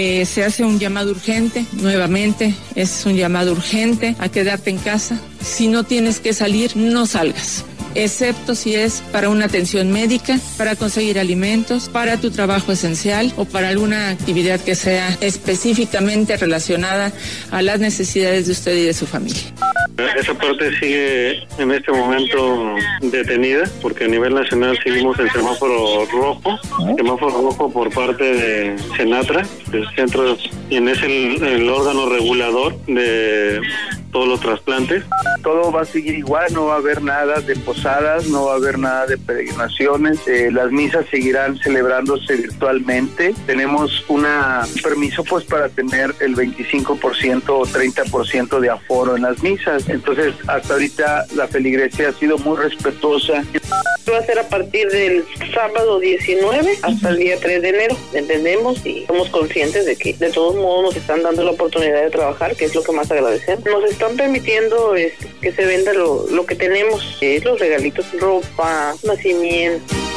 Eh, se hace un llamado urgente, nuevamente, es un llamado urgente a quedarte en casa. Si no tienes que salir, no salgas excepto si es para una atención médica, para conseguir alimentos, para tu trabajo esencial o para alguna actividad que sea específicamente relacionada a las necesidades de usted y de su familia. Esa parte sigue en este momento detenida porque a nivel nacional seguimos el semáforo rojo, semáforo rojo por parte de Senatra, del centro, y en es el, el órgano regulador de todos los trasplantes. Todo va a seguir igual, no va a haber nada de posadas, no va a haber nada de peregrinaciones, eh, las misas seguirán celebrándose virtualmente. Tenemos una, un permiso pues para tener el 25% o 30% de aforo en las misas. Entonces, hasta ahorita la feligresía ha sido muy respetuosa. Va a ser a partir del sábado 19 hasta el día 3 de enero. Entendemos y somos conscientes de que de todos modos nos están dando la oportunidad de trabajar, que es lo que más agradecemos. Nos están permitiendo este, que se venda lo, lo que tenemos, eh, los regalitos, ropa, nacimiento.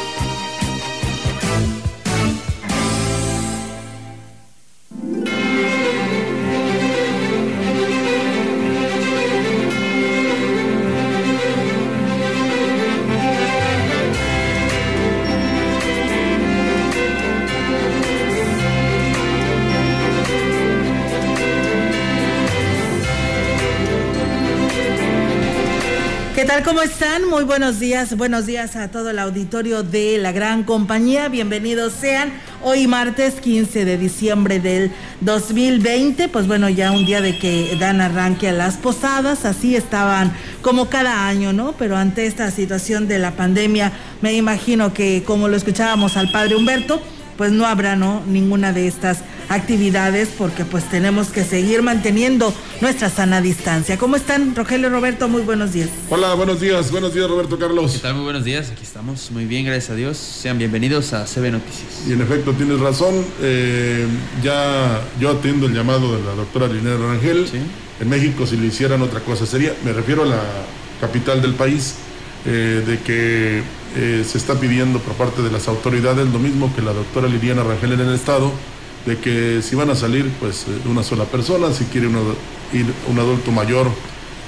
¿Cómo están? Muy buenos días. Buenos días a todo el auditorio de la gran compañía. Bienvenidos sean. Hoy martes 15 de diciembre del 2020. Pues bueno, ya un día de que dan arranque a las posadas. Así estaban como cada año, ¿no? Pero ante esta situación de la pandemia, me imagino que como lo escuchábamos al padre Humberto, pues no habrá no ninguna de estas actividades porque pues tenemos que seguir manteniendo nuestra sana distancia. ¿Cómo están, Rogelio Roberto? Muy buenos días. Hola, buenos días, buenos días Roberto Carlos. ¿Qué tal? Muy buenos días, aquí estamos muy bien, gracias a Dios. Sean bienvenidos a CB Noticias. Y en efecto tienes razón, eh, ya yo atiendo el llamado de la doctora Linera Rangel. Sí. En México si le hicieran otra cosa sería, me refiero a la capital del país, eh, de que eh, se está pidiendo por parte de las autoridades lo mismo que la doctora Liliana Rangel en el estado, de que si van a salir pues eh, una sola persona, si quiere uno, ir un adulto mayor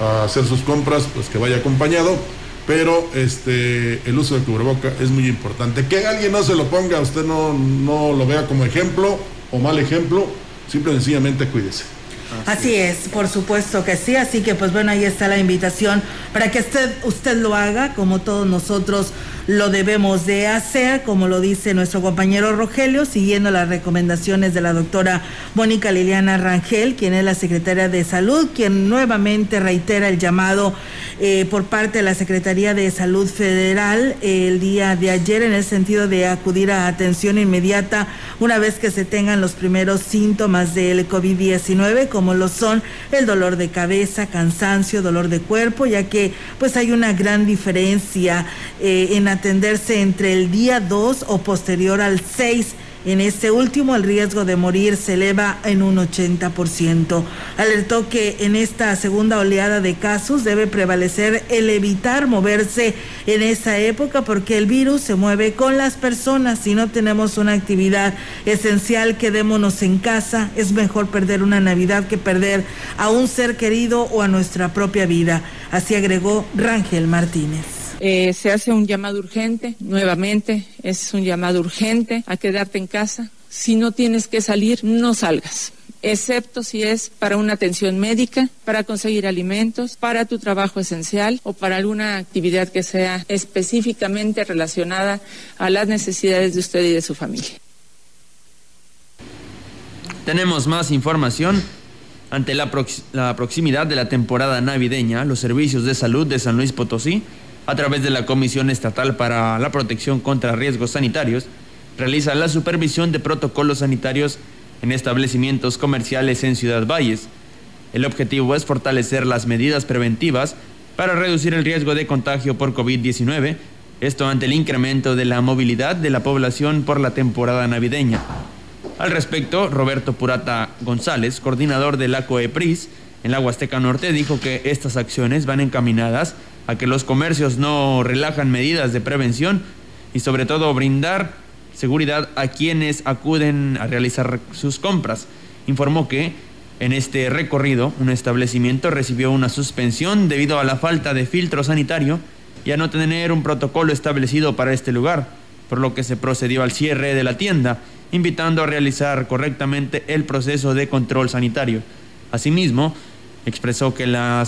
a hacer sus compras, pues que vaya acompañado. Pero este, el uso del cubreboca es muy importante. Que alguien no se lo ponga, usted no, no lo vea como ejemplo o mal ejemplo, simple y sencillamente cuídese. Así es, por supuesto que sí, así que pues bueno, ahí está la invitación para que usted, usted lo haga como todos nosotros lo debemos de hacer, como lo dice nuestro compañero Rogelio, siguiendo las recomendaciones de la doctora Mónica Liliana Rangel, quien es la secretaria de Salud, quien nuevamente reitera el llamado eh, por parte de la Secretaría de Salud Federal eh, el día de ayer en el sentido de acudir a atención inmediata una vez que se tengan los primeros síntomas del COVID-19, como lo son el dolor de cabeza, cansancio, dolor de cuerpo, ya que pues hay una gran diferencia eh, en atenderse entre el día 2 o posterior al 6. En este último, el riesgo de morir se eleva en un 80%. Alertó que en esta segunda oleada de casos debe prevalecer el evitar moverse en esa época porque el virus se mueve con las personas. Si no tenemos una actividad esencial, quedémonos en casa. Es mejor perder una Navidad que perder a un ser querido o a nuestra propia vida. Así agregó Rangel Martínez. Eh, se hace un llamado urgente, nuevamente, es un llamado urgente a quedarte en casa. Si no tienes que salir, no salgas excepto si es para una atención médica, para conseguir alimentos, para tu trabajo esencial o para alguna actividad que sea específicamente relacionada a las necesidades de usted y de su familia. Tenemos más información. Ante la, la, proximidad de la temporada navideña, los servicios de salud de San Luis Potosí, a través de la Comisión Estatal para la Protección contra Riesgos Sanitarios, realizan la supervisión de protocolos sanitarios en establecimientos comerciales en Ciudad Valles. El objetivo es fortalecer las medidas preventivas para reducir el riesgo de contagio por COVID-19, esto ante el incremento de la movilidad de la población por la temporada navideña. Al respecto, Roberto Purata González, coordinador de la COEPRIS en la Huasteca Norte, dijo que estas acciones van encaminadas a que los comercios no relajan medidas de prevención y sobre todo brindar seguridad a quienes acuden a realizar sus compras. Informó que en este recorrido un establecimiento recibió una suspensión debido a la falta de filtro sanitario y a no tener un protocolo establecido para este lugar, por lo que se procedió al cierre de la tienda invitando a realizar correctamente el proceso de control sanitario. Asimismo, expresó que, la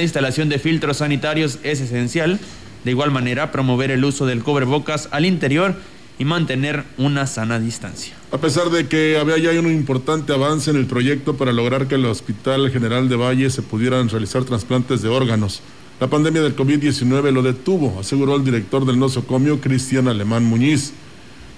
instalación de filtros sanitarios es esencial, de igual manera promover el uso del cubrebocas al interior y mantener una sana distancia. A pesar de que había ya un importante avance en el proyecto para lograr que el Hospital General de Valle se pudieran realizar trasplantes de órganos, la pandemia del COVID-19 lo detuvo, aseguró el director del nosocomio, Cristian Alemán Muñiz.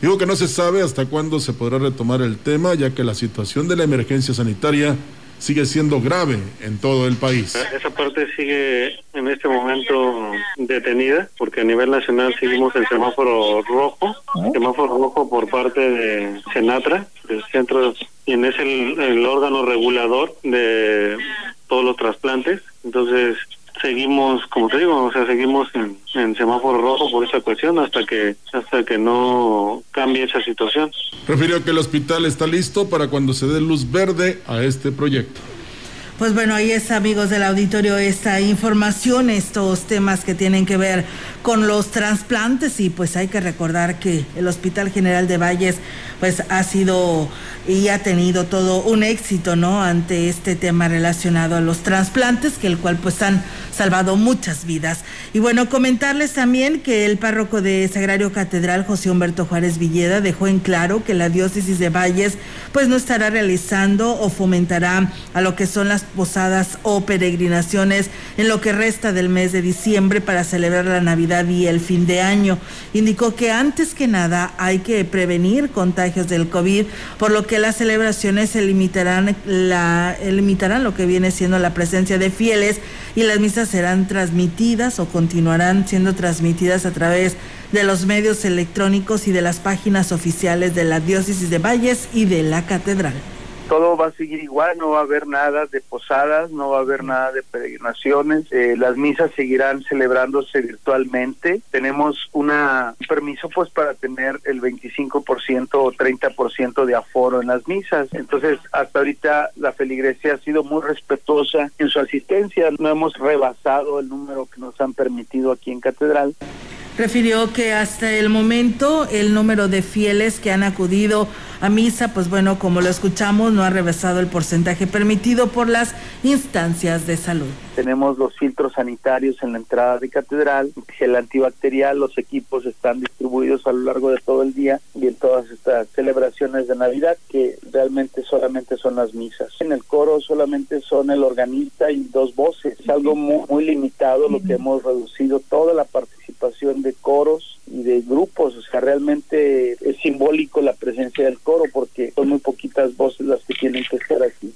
Digo que no se sabe hasta cuándo se podrá retomar el tema, ya que la situación de la emergencia sanitaria sigue siendo grave en todo el país. Esa parte sigue en este momento detenida, porque a nivel nacional seguimos el semáforo rojo, semáforo rojo por parte de Senatra, del centro, quien es el, el órgano regulador de todos los trasplantes. Entonces, seguimos, como te digo, o sea, seguimos en, semáforo rojo por esa cuestión hasta que hasta que no cambie esa situación. Refirió que el hospital está listo para cuando se dé luz verde a este proyecto. Pues bueno, ahí es amigos del auditorio esta información, estos temas que tienen que ver con los trasplantes y pues hay que recordar que el Hospital General de Valles pues ha sido y ha tenido todo un éxito, ¿no? Ante este tema relacionado a los trasplantes, que el cual pues han salvado muchas vidas. Y bueno, comentarles también que el párroco de Sagrario Catedral, José Humberto Juárez Villeda, dejó en claro que la diócesis de Valles pues no estará realizando o fomentará a lo que son las posadas o peregrinaciones en lo que resta del mes de diciembre para celebrar la Navidad y el fin de año. Indicó que antes que nada hay que prevenir contagios del COVID, por lo que las celebraciones se limitarán, la, limitarán lo que viene siendo la presencia de fieles y las misas serán transmitidas o continuarán siendo transmitidas a través de los medios electrónicos y de las páginas oficiales de la diócesis de Valles y de la catedral todo va a seguir igual, no va a haber nada de posadas, no va a haber nada de peregrinaciones, eh, las misas seguirán celebrándose virtualmente. Tenemos una, un permiso pues para tener el 25% o 30% de aforo en las misas. Entonces, hasta ahorita la feligresía ha sido muy respetuosa en su asistencia, no hemos rebasado el número que nos han permitido aquí en Catedral refirió que hasta el momento el número de fieles que han acudido a misa, pues bueno, como lo escuchamos, no ha rebasado el porcentaje permitido por las instancias de salud. Tenemos los filtros sanitarios en la entrada de catedral, el antibacterial, los equipos están distribuidos a lo largo de todo el día y en todas estas celebraciones de Navidad que realmente solamente son las misas. En el coro solamente son el organista y dos voces, es algo muy, muy limitado lo que hemos reducido toda la participación de coros y de grupos, o sea, realmente es simbólico la presencia del coro porque son muy poquitas voces las que tienen que estar aquí.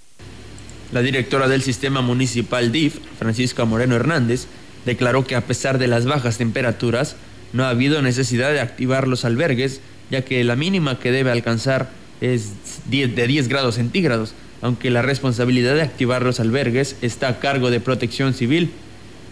La directora del sistema municipal DIF, Francisca Moreno Hernández, declaró que a pesar de las bajas temperaturas, no ha habido necesidad de activar los albergues, ya que la mínima que debe alcanzar es de 10 grados centígrados, aunque la responsabilidad de activar los albergues está a cargo de Protección Civil.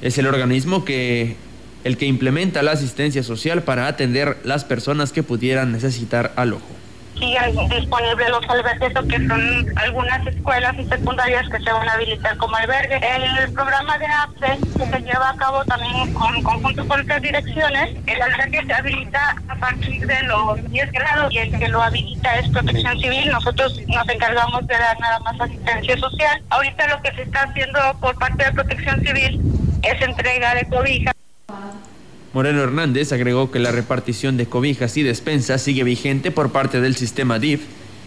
Es el organismo que el que implementa la asistencia social para atender las personas que pudieran necesitar alojo. Siguen disponibles los albergues que son algunas escuelas y secundarias que se van a habilitar como albergue. El programa de APSE que se lleva a cabo también con conjunto con otras direcciones, el albergue se habilita a partir de los 10 grados y el que lo habilita es protección civil. Nosotros nos encargamos de dar nada más asistencia social. Ahorita lo que se está haciendo por parte de protección civil es entrega de cobijas. Moreno Hernández agregó que la repartición de cobijas y despensas sigue vigente por parte del sistema DIF.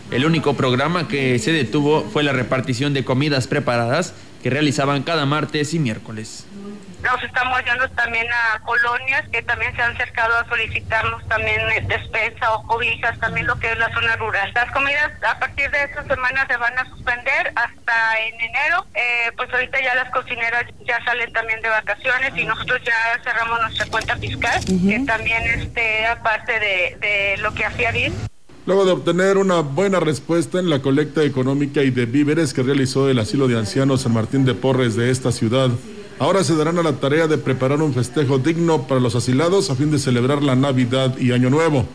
El único programa que se detuvo fue la repartición de comidas preparadas que realizaban cada martes y miércoles. Nos estamos yendo también a colonias que también se han acercado a solicitarnos también eh, despensa o cobijas, también lo que es la zona rural. Las comidas a partir de esta semana se van a suspender hasta en enero. Eh, pues ahorita ya las cocineras ya salen también de vacaciones y nosotros ya cerramos nuestra cuenta fiscal, que también este aparte de, de lo que hacía bien. Luego de obtener una buena respuesta en la colecta económica y de víveres que realizó el asilo de ancianos San Martín de Porres de esta ciudad, ahora se darán a la tarea de preparar un festejo digno para los asilados a fin de celebrar la Navidad y Año Nuevo.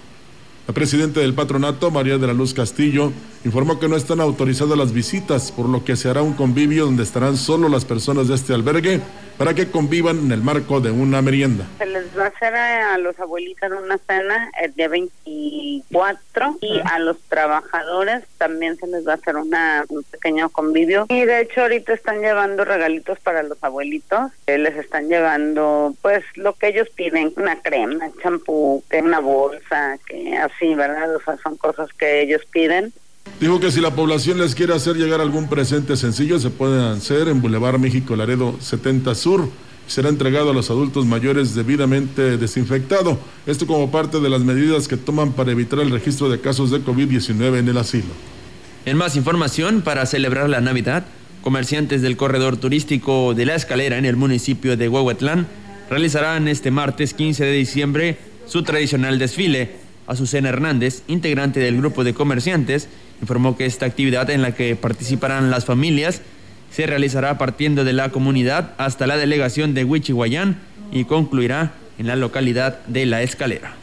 La presidenta del patronato, María de la Luz Castillo, informó que no están autorizadas las visitas, por lo que se hará un convivio donde estarán solo las personas de este albergue para que convivan en el marco de una merienda. Se les va a hacer a, los abuelitos una cena el día 24 y a los trabajadores también se les va a hacer una, un pequeño convivio. Y de hecho ahorita están llevando regalitos para los abuelitos. Eh, les están llevando pues lo que ellos piden, una crema, champú, una bolsa, que así, ¿verdad? O sea, son cosas que ellos piden. Dijo que si la población les quiere hacer llegar algún presente sencillo, se pueden hacer en Boulevard México Laredo 70 Sur. Será entregado a los adultos mayores debidamente desinfectado. Esto como parte de las medidas que toman para evitar el registro de casos de COVID-19 en el asilo. En más información, para celebrar la Navidad, comerciantes del corredor turístico de La Escalera en el municipio de Huehuetlán realizarán este martes 15 de diciembre su tradicional desfile. Azucena Hernández, integrante del grupo de comerciantes, informó que esta actividad en la que participarán las familias se realizará partiendo de la comunidad hasta la delegación de Huichihuayán y concluirá en la localidad de La Escalera.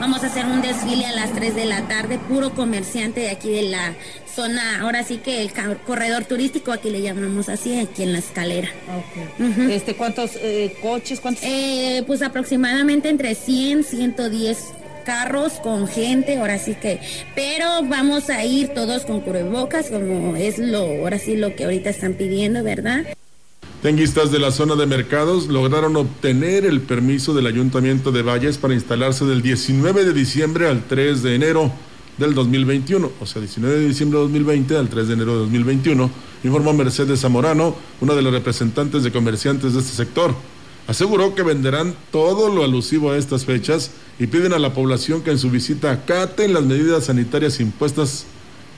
Vamos a hacer un desfile a las 3 de la tarde, puro comerciante de aquí de la zona, ahora sí que el corredor turístico, aquí le llamamos así, aquí en la escalera. este, ¿Cuántos eh, coches? Cuántos? Eh, pues aproximadamente entre 100, 110 carros con gente, ahora sí que, pero vamos a ir todos con cubrebocas, como es lo, ahora sí lo que ahorita están pidiendo, ¿verdad? Tenguistas de la zona de mercados lograron obtener el permiso del Ayuntamiento de Valles para instalarse del 19 de diciembre al 3 de enero del 2021, o sea, 19 de diciembre de 2020 al 3 de enero de 2021, informó Mercedes Zamorano, una de las representantes de comerciantes de este sector. Aseguró que venderán todo lo alusivo a estas fechas y piden a la población que en su visita acaten las medidas sanitarias impuestas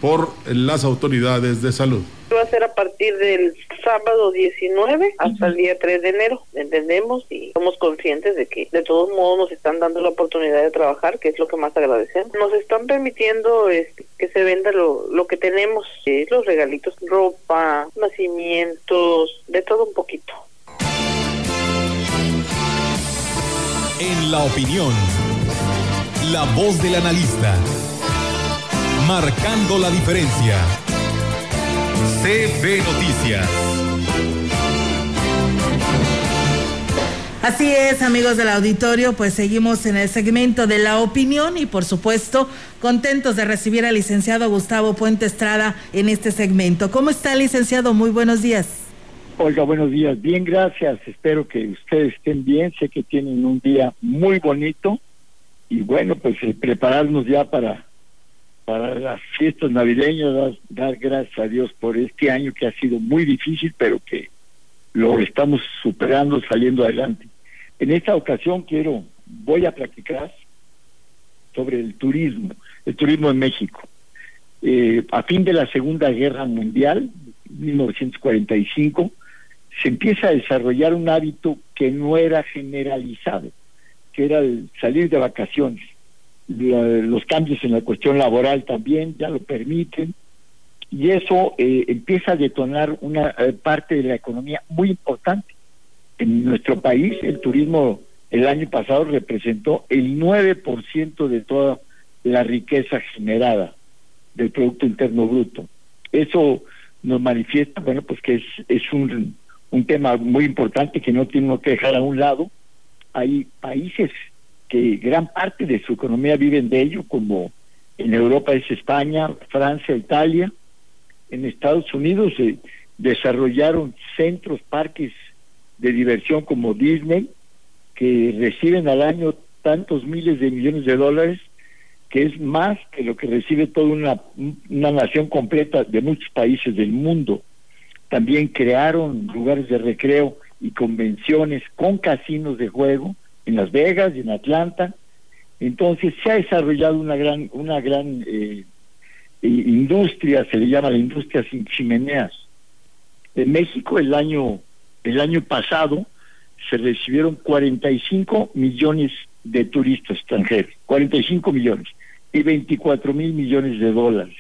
por las autoridades de salud. Va a ser a partir del sábado 19 hasta el día 3 de enero, entendemos y somos conscientes de que de todos modos nos están dando la oportunidad de trabajar, que es lo que más agradecemos. Nos están permitiendo este, que se venda lo, lo que tenemos, los regalitos, ropa, nacimientos, de todo un poquito. En la opinión, la voz del analista, marcando la diferencia. CB Noticias. Así es, amigos del auditorio, pues seguimos en el segmento de la opinión y por supuesto contentos de recibir al licenciado Gustavo Puente Estrada en este segmento. ¿Cómo está, licenciado? Muy buenos días. Oiga, buenos días. Bien, gracias. Espero que ustedes estén bien. Sé que tienen un día muy bonito y bueno, pues eh, prepararnos ya para para las fiestas navideñas, dar, gracias a Dios por este año que ha sido muy difícil, pero que lo estamos superando, saliendo adelante. En esta ocasión quiero, voy a platicar sobre el turismo, el turismo en México. Eh, a fin de la Segunda Guerra Mundial, 1945, se empieza a desarrollar un hábito que no era generalizado, que era salir de vacaciones. los cambios en la cuestión laboral también ya lo permiten y eso eh, empieza a detonar una eh, parte de la economía muy importante. En nuestro país el turismo el año pasado representó el 9% de toda la riqueza generada del Producto Interno Bruto. Eso nos manifiesta, bueno, pues que es, es un, un tema muy importante que no tiene que dejar a un lado. Hay países que gran parte de su economía viven de ello, como en Europa es España, Francia, Italia. En Estados Unidos se desarrollaron centros, parques de diversión como Disney, que reciben al año tantos miles de millones de dólares, que es más que lo que recibe toda una, una nación completa de muchos países del mundo. También crearon lugares de recreo y convenciones con casinos de juego en Las Vegas y en Atlanta. Entonces se ha desarrollado una gran, una gran eh, industria, se le llama la industria sin chimeneas. En México el año, el año pasado se recibieron 45 millones de turistas extranjeros, 45 millones y 24 mil millones de dólares.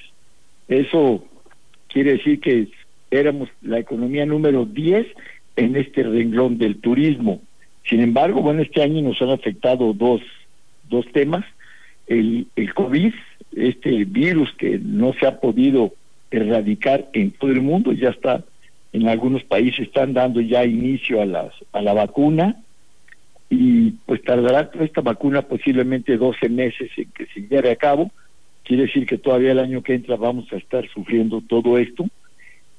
Eso quiere decir que éramos la economía número 10 en este renglón del turismo. Sin embargo, bueno, este año nos han afectado dos, dos temas. El, el COVID, este virus que no se ha podido erradicar en todo el mundo, ya está en algunos países están dando ya inicio a las a la vacuna y pues tardará esta vacuna posiblemente 12 meses en que se lleve a cabo quiere decir que todavía el año que entra vamos a estar sufriendo todo esto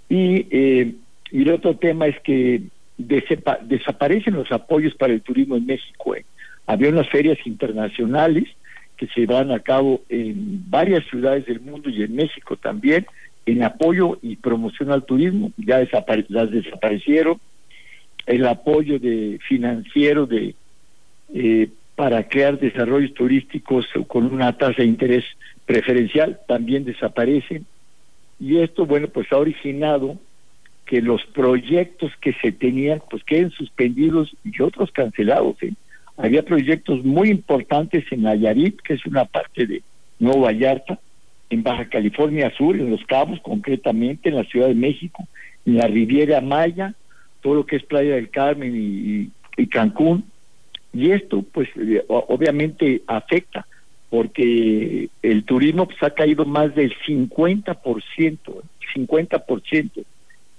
y eh, y el otro tema es que desaparecen los apoyos para el turismo en México eh. había unas ferias internacionales que se van a cabo en varias ciudades del mundo y en México también en apoyo y promoción al turismo, ya las desaparecieron, el apoyo de financiero de eh, para crear desarrollos turísticos con una tasa de interés preferencial también desaparecen. Y esto bueno pues ha originado que los proyectos que se tenían pues queden suspendidos y otros cancelados ¿eh? había proyectos muy importantes en Nayarit que es una parte de Nuevo Vallarta en Baja California Sur, en Los Cabos concretamente, en la Ciudad de México, en la Riviera Maya, todo lo que es Playa del Carmen y, Cancún. Y esto, pues, eh, obviamente afecta, porque el turismo pues, ha caído más del 50%, 50%.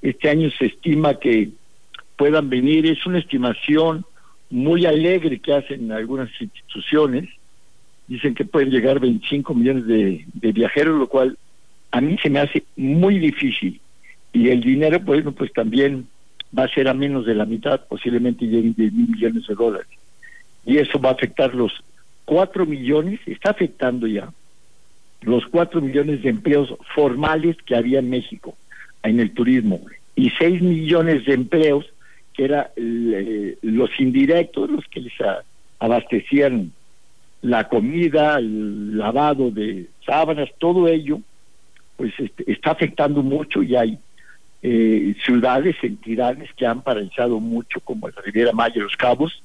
Este año se estima que puedan venir, es una estimación muy alegre que hacen algunas instituciones, dicen que pueden llegar 25 millones de, viajeros, lo cual a mí se me hace muy difícil. Y el dinero, pues, pues también va a ser a menos de la mitad, posiblemente lleguen 10 mil millones de dólares. Y eso va a afectar los 4 millones, está afectando ya los 4 millones de empleos formales que había en México en el turismo y 6 millones de empleos que eran eh, los indirectos, los que les abastecían la comida, el lavado de sábanas, todo ello, pues este, está afectando mucho y hay eh, ciudades, entidades que han paralizado mucho, como la Riviera Maya y Los Cabos,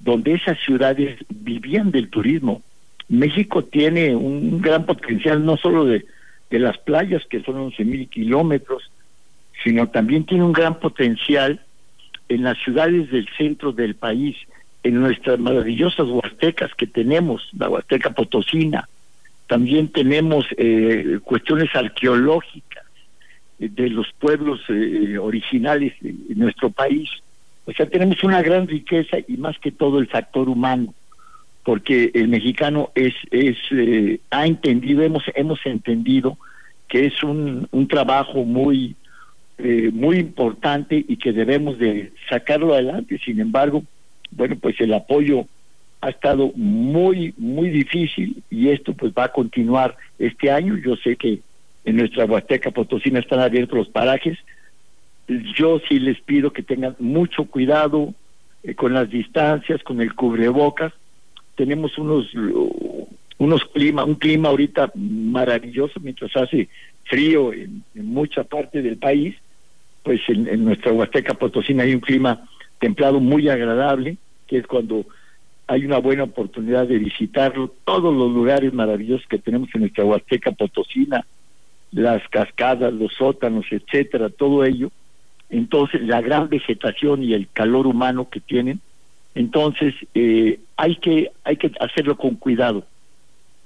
donde esas ciudades vivían del turismo. México tiene un gran potencial no solo de, de las playas, que son 11 mil kilómetros, sino también tiene un gran potencial en las ciudades del centro del país, en nuestras maravillosas huastecas que tenemos, la huasteca potosina. También tenemos eh, cuestiones arqueológicas de los pueblos eh, originales de, nuestro país. O sea, tenemos una gran riqueza y más que todo el factor humano, porque el mexicano es, es eh, ha entendido, hemos, hemos entendido que es un, un trabajo muy, muy importante y que debemos de sacarlo adelante. Sin embargo, bueno, pues el apoyo ha estado muy, muy difícil y esto pues va a continuar este año. Yo sé que en nuestra Huasteca Potosina están abiertos los parajes. Yo sí les pido que tengan mucho cuidado eh, con las distancias, con el cubrebocas. Tenemos unos unos clima, un clima ahorita maravilloso mientras hace frío en, mucha parte del país, pues en, en nuestra Huasteca Potosina hay un clima templado muy agradable, que es cuando hay una buena oportunidad de visitarlo, todos los lugares maravillosos que tenemos en nuestra Huasteca Potosina, las cascadas, los sótanos, etcétera, todo ello. Entonces, la gran vegetación y el calor humano que tienen, entonces eh, hay que hay que hacerlo con cuidado,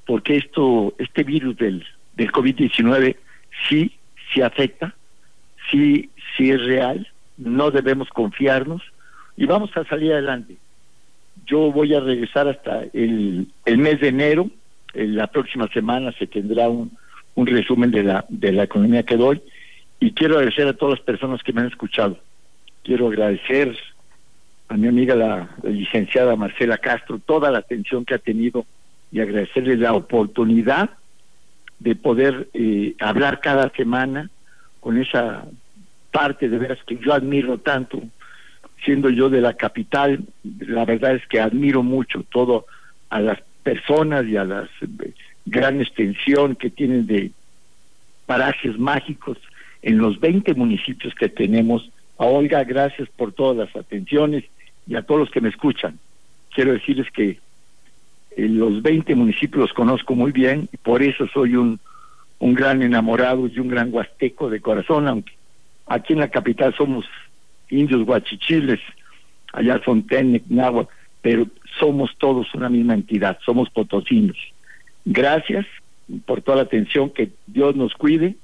porque esto este virus del del COVID-19 sí, sí afecta, sí, sí es real, no debemos confiarnos y vamos a salir adelante. Yo voy a regresar hasta el, el mes de enero, en la próxima semana se tendrá un, un resumen de la, de la economía que doy y quiero agradecer a todas las personas que me han escuchado. Quiero agradecer a mi amiga la, licenciada Marcela Castro toda la atención que ha tenido y agradecerle la oportunidad de poder eh, hablar cada semana con esa parte de veras que yo admiro tanto, siendo yo de la capital, la verdad es que admiro mucho todo a las personas y a la gran extensión que tienen de parajes mágicos en los 20 municipios que tenemos. A Olga, gracias por todas las atenciones y a todos los que me escuchan. Quiero decirles que en los 20 municipios los conozco muy bien y por eso soy un, un gran enamorado y un gran huasteco de corazón, aunque aquí en la capital somos indios guachichiles, allá son Tenec, Náhuatl, pero somos todos una misma entidad, somos potosinos. Gracias por toda la atención, que Dios nos cuide,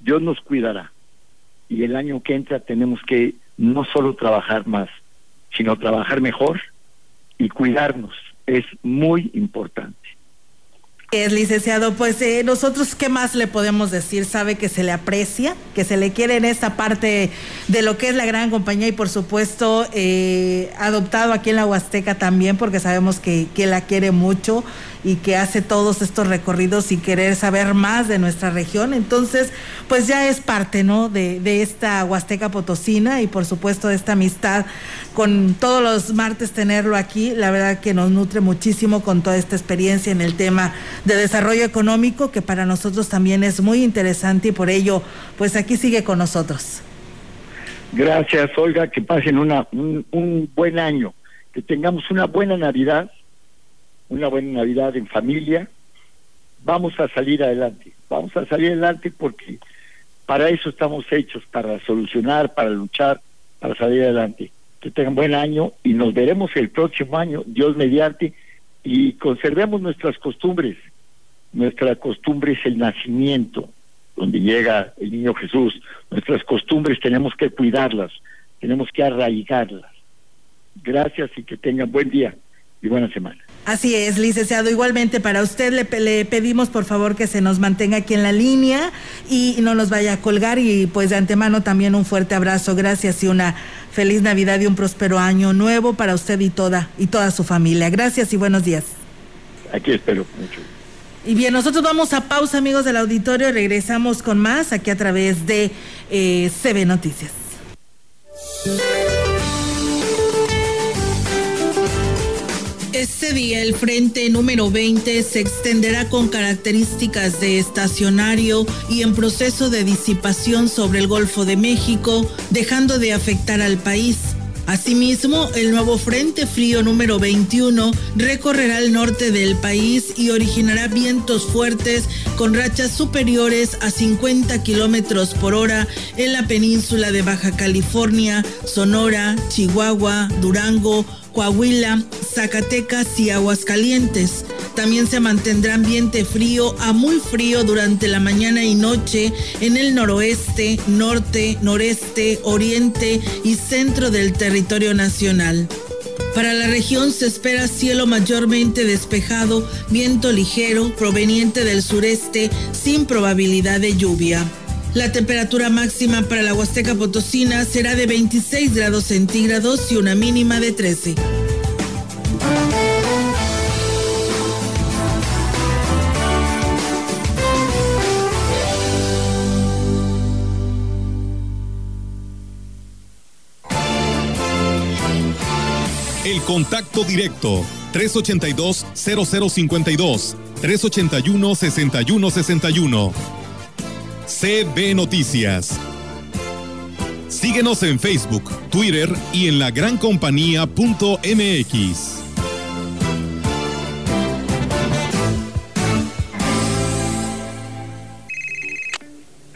Dios nos cuidará. Y el año que entra tenemos que no solo trabajar más, sino trabajar mejor y cuidarnos. Es muy importante. Es licenciado, pues eh, nosotros qué más le podemos decir, sabe que se le aprecia, que se le quiere en esta parte de lo que es la gran compañía y por supuesto eh, adoptado aquí en la Huasteca también porque sabemos que, que la quiere mucho y que hace todos estos recorridos y querer saber más de nuestra región. Entonces, pues ya es parte, ¿no? De, de esta Huasteca Potosina y por supuesto de esta amistad con todos los martes tenerlo aquí. La verdad que nos nutre muchísimo con toda esta experiencia en el tema de desarrollo económico que para nosotros también es muy interesante y por ello, pues aquí sigue con nosotros. Gracias, Olga, que pasen una, un, un buen año, que tengamos una buena Navidad una buena Navidad en familia, vamos a salir adelante, vamos a salir adelante porque para eso estamos hechos, para solucionar, para luchar, para salir adelante. Que tengan buen año y nos veremos el próximo año, Dios mediante, y conservemos nuestras costumbres. Nuestra costumbre es el nacimiento, donde llega el niño Jesús. Nuestras costumbres tenemos que cuidarlas, tenemos que arraigarlas. Gracias y que tengan buen día y buena semana. Así es, licenciado. Igualmente para usted le, le, pedimos por favor que se nos mantenga aquí en la línea y no nos vaya a colgar y pues de antemano también un fuerte abrazo, gracias y una feliz Navidad y un próspero año nuevo para usted y toda y toda su familia. Gracias y buenos días. Aquí espero mucho. Y bien, nosotros vamos a pausa, amigos del auditorio, y regresamos con más aquí a través de eh, CB Noticias. Este día el frente número 20 se extenderá con características de estacionario y en proceso de disipación sobre el Golfo de México, dejando de afectar al país. Asimismo, el nuevo Frente Frío número 21 recorrerá el norte del país y originará vientos fuertes con rachas superiores a 50 kilómetros por hora en la península de Baja California, Sonora, Chihuahua, Durango, Coahuila, Zacatecas y Aguascalientes. También se mantendrá ambiente frío a muy frío durante la mañana y noche en el noroeste, norte, noreste, oriente y centro del territorio nacional. Para la región se espera cielo mayormente despejado, viento ligero proveniente del sureste sin probabilidad de lluvia. La temperatura máxima para la Huasteca Potosina será de 26 grados centígrados y una mínima de 13. El contacto directo 382 0052 381 6161 CB Noticias. Síguenos en Facebook, Twitter y en la lagrancompañía.mx.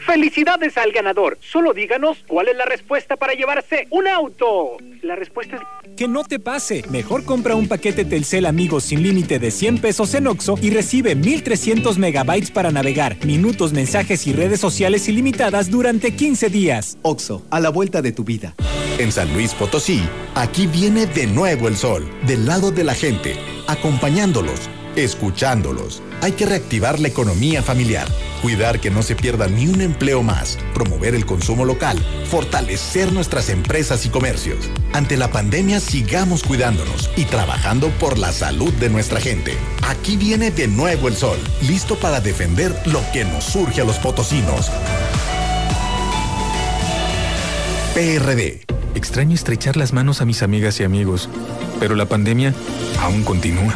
Felicidades al ganador. Solo díganos cuál es la respuesta para llevarse un auto. La respuesta es... Que no te pase. Mejor compra un paquete Telcel Amigos sin límite de 100 pesos en Oxo y recibe 1300 megabytes para navegar, minutos, mensajes y redes sociales ilimitadas durante 15 días. Oxo, a la vuelta de tu vida. En San Luis Potosí, aquí viene de nuevo el sol, del lado de la gente, acompañándolos, escuchándolos. Hay que reactivar la economía familiar cuidar que no se pierda ni un empleo más, promover el consumo local, fortalecer nuestras empresas y comercios. Ante la pandemia sigamos cuidándonos y trabajando por la salud de nuestra gente. Aquí viene de nuevo el sol, listo para defender lo que nos surge a los potosinos. PRD. Extraño estrechar las manos a mis amigas y amigos, pero la pandemia aún continúa.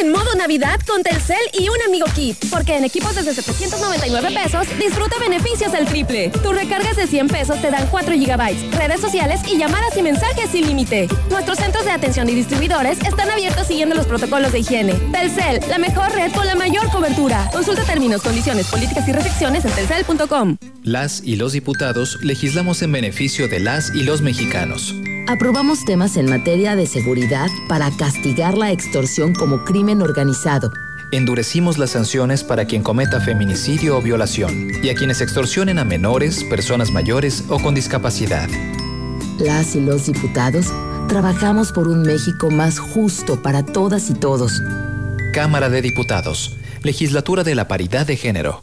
En modo Navidad con Telcel y un amigo kit, porque en equipos desde 799 pesos disfruta beneficios al triple. Tus recargas de 100 pesos te dan 4 gigabytes, redes sociales y llamadas y mensajes sin límite. Nuestros centros de atención y distribuidores están abiertos siguiendo los protocolos de higiene. Telcel, la mejor red con la mayor cobertura. Consulta términos, condiciones, políticas y restricciones en telcel.com. Las y los diputados legislamos en beneficio de las y los mexicanos. Aprobamos temas en materia de seguridad para castigar la extorsión como crimen organizado. Endurecimos las sanciones para quien cometa feminicidio o violación y a quienes extorsionen a menores, personas mayores o con discapacidad. Las y los diputados trabajamos por un México más justo para todas y todos. Cámara de Diputados, Legislatura de la Paridad de Género.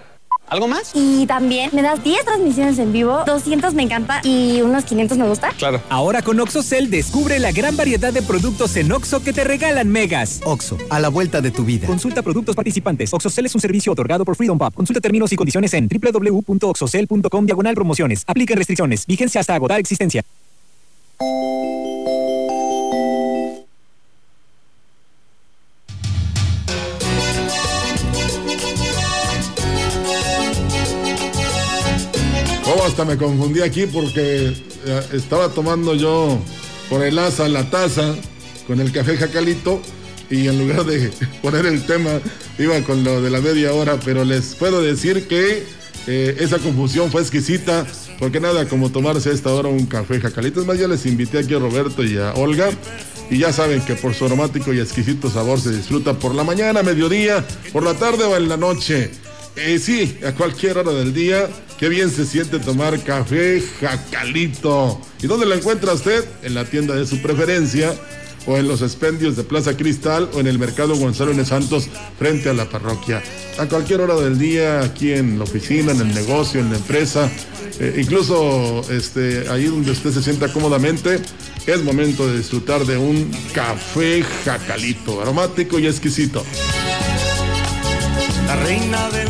¿Algo más? Y también me das 10 transmisiones en vivo, 200 me encanta y unos 500 me gusta. Claro. Ahora con OxoCell descubre la gran variedad de productos en Oxo que te regalan megas. Oxo, a la vuelta de tu vida. Consulta productos participantes. OxoCell es un servicio otorgado por Freedom Pub. Consulta términos y condiciones en www.oxocell.com diagonal promociones. Apliquen restricciones. Vigencia hasta agotar existencia. Me confundí aquí porque eh, estaba tomando yo por el asa la taza con el café jacalito y en lugar de poner el tema iba con lo de la media hora, pero les puedo decir que eh, esa confusión fue exquisita porque nada como tomarse a esta hora un café jacalito. Es más, ya les invité aquí a Roberto y a Olga y ya saben que por su aromático y exquisito sabor se disfruta por la mañana, mediodía, por la tarde o en la noche. Eh, sí, a cualquier hora del día. Qué bien se siente tomar café jacalito. ¿Y dónde lo encuentra usted? En la tienda de su preferencia o en los expendios de Plaza Cristal o en el mercado Gonzalo N. Santos frente a la parroquia. A cualquier hora del día, aquí en la oficina, en el negocio, en la empresa, eh, incluso este, ahí donde usted se sienta cómodamente, es momento de disfrutar de un café jacalito, aromático y exquisito. La reina del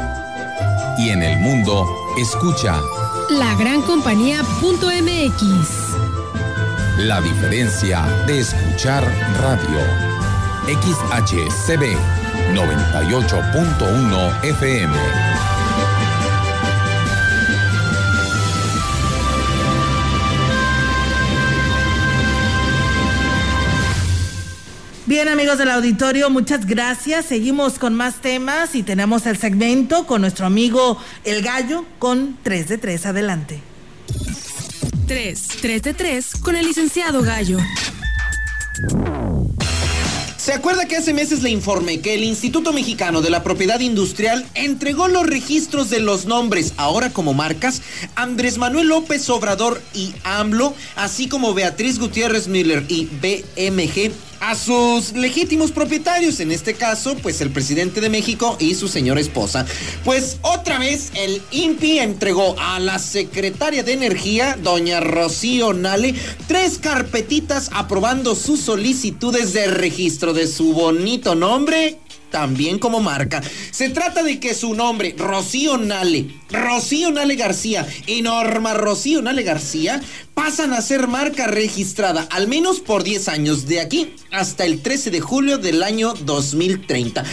Y en el mundo, escucha La Gran Compañía.mx. La diferencia de escuchar radio. XHCB 98.1 FM. Bien amigos del auditorio, muchas gracias. Seguimos con más temas y tenemos el segmento con nuestro amigo El Gallo con 3 de 3. Adelante. 3, 3 de 3 con el licenciado Gallo. ¿Se acuerda que hace meses le informé que el Instituto Mexicano de la Propiedad Industrial entregó los registros de los nombres, ahora como marcas, Andrés Manuel López Obrador y AMLO, así como Beatriz Gutiérrez Miller y BMG? A sus legítimos propietarios, en este caso, pues el presidente de México y su señora esposa. Pues otra vez el INPI entregó a la secretaria de Energía, doña Rocío Nale, tres carpetitas aprobando sus solicitudes de registro de su bonito nombre también como marca. Se trata de que su nombre, Rocío Nale, Rocío Nale García y Norma Rocío Nale García pasan a ser marca registrada al menos por 10 años de aquí hasta el 13 de julio del año 2030.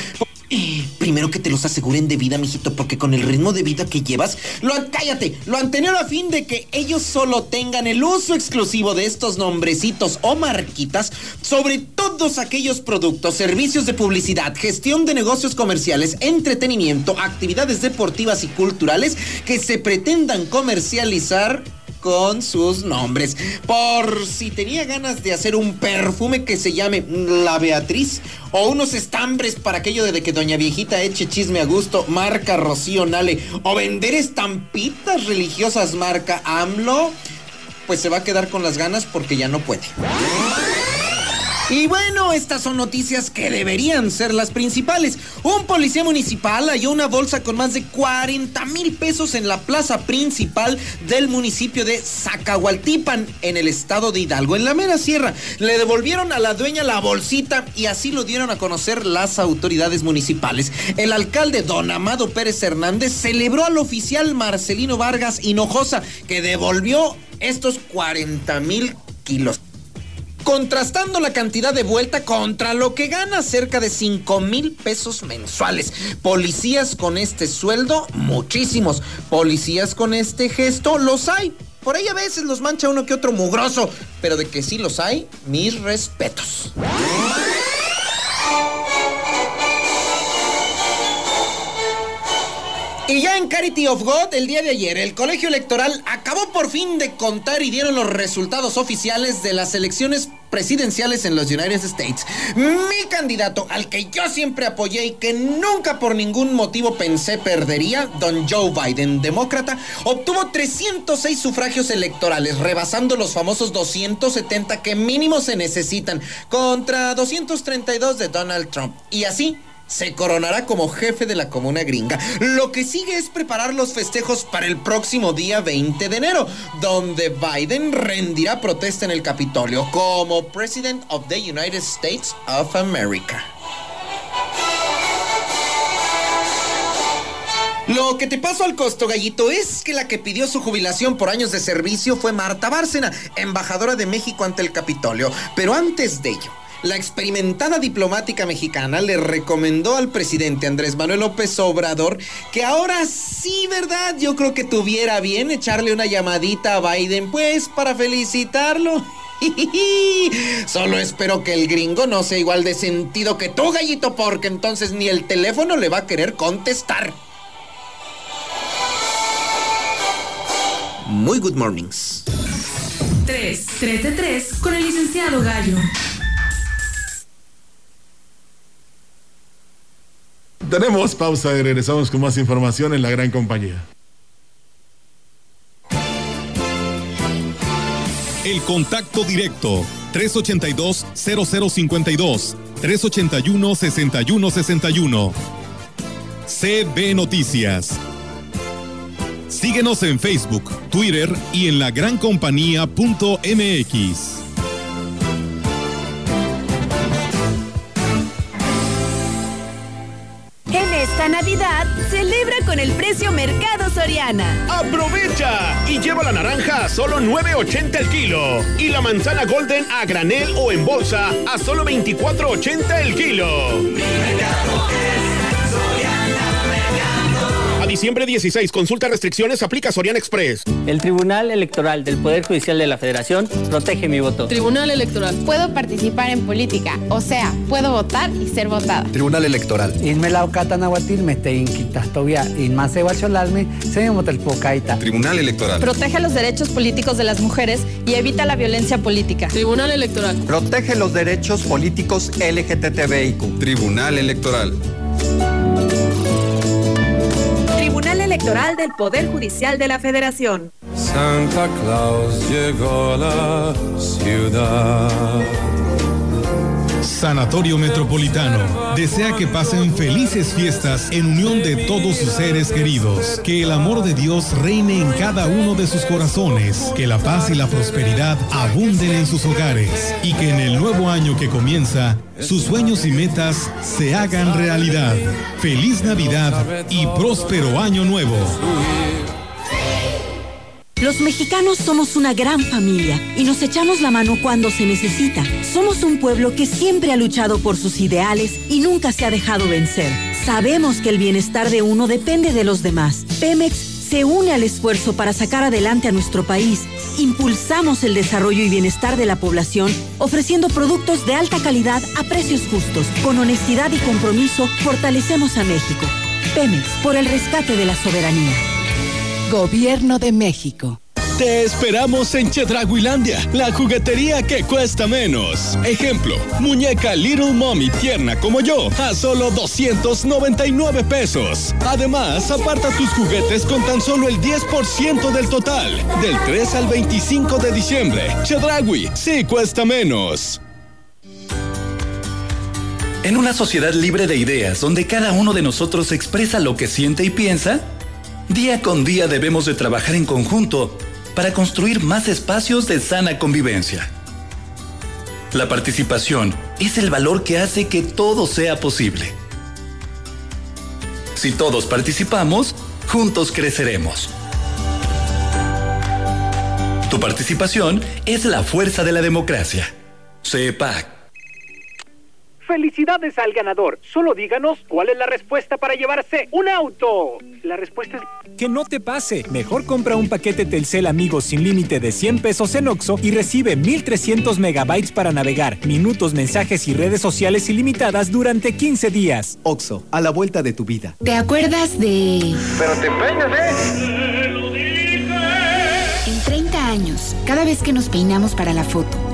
Primero que te los aseguren de vida, mijito, porque con el ritmo de vida que llevas, lo cállate, lo anterior a fin de que ellos solo tengan el uso exclusivo de estos nombrecitos o marquitas sobre todos aquellos productos, servicios de publicidad, gestión de negocios comerciales, entretenimiento, actividades deportivas y culturales que se pretendan comercializar con sus nombres. Por si tenía ganas de hacer un perfume que se llame La Beatriz o unos estambres para aquello de que Doña Viejita eche chisme a gusto, marca Rocío Nale, o vender estampitas religiosas, marca AMLO, pues se va a quedar con las ganas porque ya no puede. Y bueno, estas son noticias que deberían ser las principales. Un policía municipal halló una bolsa con más de 40 mil pesos en la plaza principal del municipio de Zacahualtipan, en el estado de Hidalgo, en la mera sierra. Le devolvieron a la dueña la bolsita y así lo dieron a conocer las autoridades municipales. El alcalde don Amado Pérez Hernández celebró al oficial Marcelino Vargas Hinojosa, que devolvió estos 40 mil kilos contrastando la cantidad de vuelta contra lo que gana cerca de 5 mil pesos mensuales. Policías con este sueldo, muchísimos. Policías con este gesto, los hay. Por ahí a veces los mancha uno que otro mugroso, pero de que sí los hay, mis respetos. Y ya en Carity of God, el día de ayer, el colegio electoral acabó por fin de contar y dieron los resultados oficiales de las elecciones presidenciales en los United States. Mi candidato, al que yo siempre apoyé y que nunca por ningún motivo pensé perdería, don Joe Biden, demócrata, obtuvo 306 sufragios electorales, rebasando los famosos 270 que mínimo se necesitan, contra 232 de Donald Trump. Y así, se coronará como jefe de la comuna gringa. Lo que sigue es preparar los festejos para el próximo día 20 de enero, donde Biden rendirá protesta en el Capitolio como President of the United States of America. Lo que te pasó al costo, gallito, es que la que pidió su jubilación por años de servicio fue Marta Bárcena, embajadora de México ante el Capitolio. Pero antes de ello, la experimentada diplomática mexicana le recomendó al presidente Andrés Manuel López Obrador que ahora sí, ¿verdad? Yo creo que tuviera bien echarle una llamadita a Biden, pues, para felicitarlo. Solo espero que el gringo no sea igual de sentido que tú, gallito, porque entonces ni el teléfono le va a querer contestar. Muy good mornings. 3, 3 de 3 con el licenciado Gallo. Tenemos pausa y regresamos con más información en la gran compañía. El contacto directo 382-0052 381-6161 CB Noticias. Síguenos en Facebook, Twitter y en la lagrancompañía.mx. Navidad, celebra con el precio Mercado Soriana. ¡Aprovecha! Y lleva la naranja a solo 9.80 el kilo. Y la manzana golden a granel o en bolsa a solo 24.80 el kilo. A diciembre 16, consulta restricciones, aplica Soriana Express. El Tribunal Electoral del Poder Judicial de la Federación protege mi voto. Tribunal Electoral. Puedo participar en política, o sea, puedo votar y ser votada. Tribunal Electoral. Inmelau katanahuatil mete inquitastovia inmase guacholalme se pocaita. Tribunal Electoral. Protege los derechos políticos de las mujeres y evita la violencia política. Tribunal Electoral. Protege los derechos políticos LGTBIQ. Tribunal Electoral. Electoral del Poder Judicial de la Federación. Santa Claus llegó a la ciudad. Sanatorio Metropolitano desea que pasen felices fiestas en unión de todos sus seres queridos. Que el amor de Dios reine en cada uno de sus corazones. Que la paz y la prosperidad abunden en sus hogares. Y que en el nuevo año que comienza, sus sueños y metas se hagan realidad. Feliz Navidad y próspero año nuevo. Los mexicanos somos una gran familia y nos echamos la mano cuando se necesita. Somos un pueblo que siempre ha luchado por sus ideales y nunca se ha dejado vencer. Sabemos que el bienestar de uno depende de los demás. Pemex se une al esfuerzo para sacar adelante a nuestro país. Impulsamos el desarrollo y bienestar de la población ofreciendo productos de alta calidad a precios justos. Con honestidad y compromiso fortalecemos a México. Pemex por el rescate de la soberanía. Gobierno de México. Te esperamos en Chedraguilandia, la juguetería que cuesta menos. Ejemplo, muñeca Little Mommy tierna como yo, a solo 299 pesos. Además, aparta tus juguetes con tan solo el 10% del total. Del 3 al 25 de diciembre. Chedragui, sí cuesta menos. En una sociedad libre de ideas, donde cada uno de nosotros expresa lo que siente y piensa, Día con día debemos de trabajar en conjunto para construir más espacios de sana convivencia. La participación es el valor que hace que todo sea posible. Si todos participamos, juntos creceremos. Tu participación es la fuerza de la democracia. CEPAC. Felicidades al ganador. Solo díganos cuál es la respuesta para llevarse un auto. La respuesta es... Que no te pase. Mejor compra un paquete Telcel Amigos sin límite de 100 pesos en Oxo y recibe 1300 megabytes para navegar, minutos, mensajes y redes sociales ilimitadas durante 15 días. Oxo, a la vuelta de tu vida. ¿Te acuerdas de...? Pero te peinas, ¿eh? En 30 años, cada vez que nos peinamos para la foto,